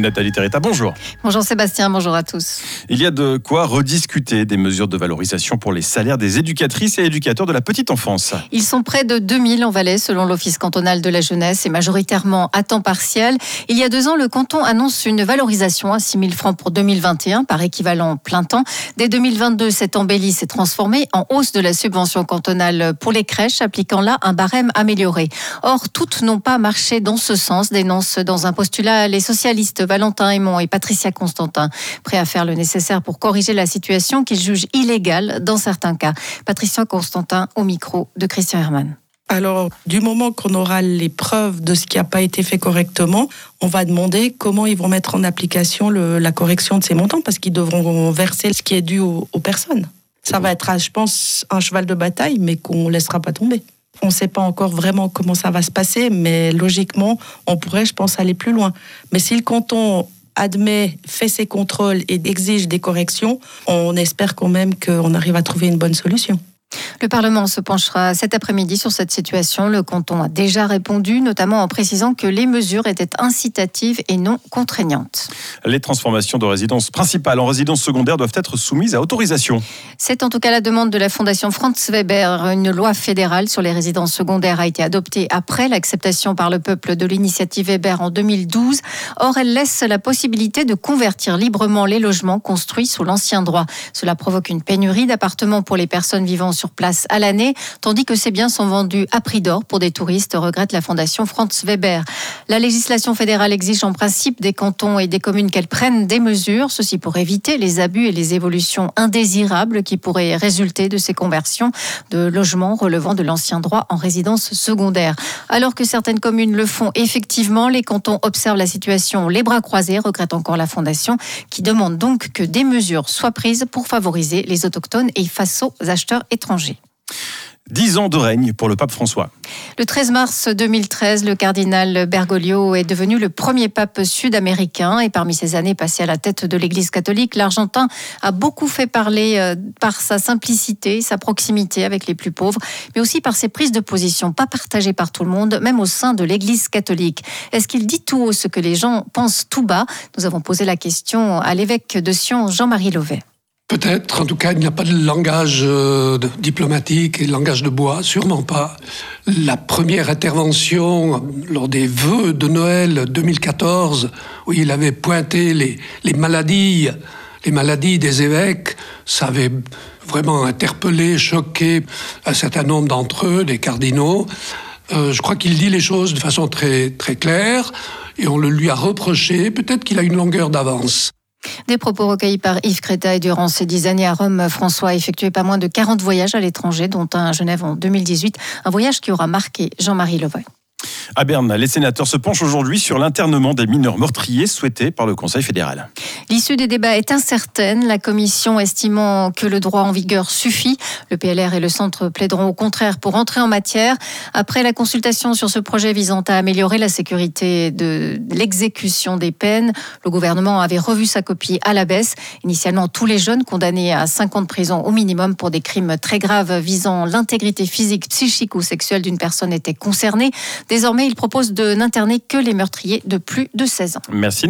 Nathalie Terretta, bonjour. Bonjour Sébastien, bonjour à tous. Il y a de quoi rediscuter des mesures de valorisation pour les salaires des éducatrices et éducateurs de la petite enfance. Ils sont près de 2000 en Valais selon l'Office cantonal de la jeunesse et majoritairement à temps partiel. Il y a deux ans, le canton annonce une valorisation à 6 000 francs pour 2021 par équivalent plein temps. Dès 2022, cette embellie s'est transformée en hausse de la subvention cantonale pour les crèches, appliquant là un barème amélioré. Or, toutes n'ont pas marché dans ce sens, dénoncent dans un postulat les socialistes Valentin Aymon et Patricia Constantin, prêts à faire le nécessaire pour corriger la situation qu'ils jugent illégale dans certains cas. Patricia Constantin au micro de Christian Hermann. Alors, du moment qu'on aura les preuves de ce qui n'a pas été fait correctement, on va demander comment ils vont mettre en application la correction de ces montants, parce qu'ils devront verser ce qui est dû aux, aux personnes. Ça va être, je pense, un cheval de bataille, mais qu'on ne laissera pas tomber. On ne sait pas encore vraiment comment ça va se passer, mais logiquement, on pourrait, je pense, aller plus loin. Mais si le canton admet, fait ses contrôles et exige des corrections, on espère quand même qu'on arrive à trouver une bonne solution. Le Parlement se penchera cet après-midi sur cette situation. Le canton a déjà répondu, notamment en précisant que les mesures étaient incitatives et non contraignantes. Les transformations de résidence principale en résidence secondaire doivent être soumises à autorisation. C'est en tout cas la demande de la Fondation Franz Weber. Une loi fédérale sur les résidences secondaires a été adoptée après l'acceptation par le peuple de l'initiative Weber en 2012. Or, elle laisse la possibilité de convertir librement les logements construits sous l'ancien droit. Cela provoque une pénurie d'appartements pour les personnes vivant sur place à l'année, tandis que ces biens sont vendus à prix d'or pour des touristes, regrette la Fondation Franz Weber. La législation fédérale exige en principe des cantons et des communes qu'elles prennent des mesures, ceci pour éviter les abus et les évolutions indésirables qui pourraient résulter de ces conversions de logements relevant de l'ancien droit en résidence secondaire. Alors que certaines communes le font effectivement, les cantons observent la situation les bras croisés, regrette encore la Fondation, qui demande donc que des mesures soient prises pour favoriser les autochtones et face aux acheteurs étrangers. Dix ans de règne pour le pape François. Le 13 mars 2013, le cardinal Bergoglio est devenu le premier pape sud-américain et parmi ses années passées à la tête de l'Église catholique, l'Argentin a beaucoup fait parler euh, par sa simplicité, sa proximité avec les plus pauvres, mais aussi par ses prises de position pas partagées par tout le monde, même au sein de l'Église catholique. Est-ce qu'il dit tout haut ce que les gens pensent tout bas? Nous avons posé la question à l'évêque de Sion, Jean-Marie Lauvet. Peut-être, en tout cas, il n'y a pas de langage euh, diplomatique et de langage de bois, sûrement pas. La première intervention lors des vœux de Noël 2014, où il avait pointé les, maladies, les maladies des évêques, ça avait vraiment interpellé, choqué un certain nombre d'entre eux, des cardinaux. Euh, je crois qu'il dit les choses de façon très, très claire, et on le lui a reproché. Peut-être qu'il a une longueur d'avance. Des propos recueillis par Yves Créta durant ces dix années à Rome, François a effectué pas moins de 40 voyages à l'étranger, dont un à Genève en 2018, un voyage qui aura marqué Jean-Marie Levoy. À Berne, les sénateurs se penchent aujourd'hui sur l'internement des mineurs meurtriers souhaités par le Conseil fédéral. L'issue des débats est incertaine, la commission estimant que le droit en vigueur suffit. Le PLR et le centre plaideront au contraire pour entrer en matière. Après la consultation sur ce projet visant à améliorer la sécurité de l'exécution des peines, le gouvernement avait revu sa copie à la baisse. Initialement, tous les jeunes condamnés à 5 ans de prison au minimum pour des crimes très graves visant l'intégrité physique, psychique ou sexuelle d'une personne étaient concernés. Désormais, il propose de n'interner que les meurtriers de plus de 16 ans. Merci.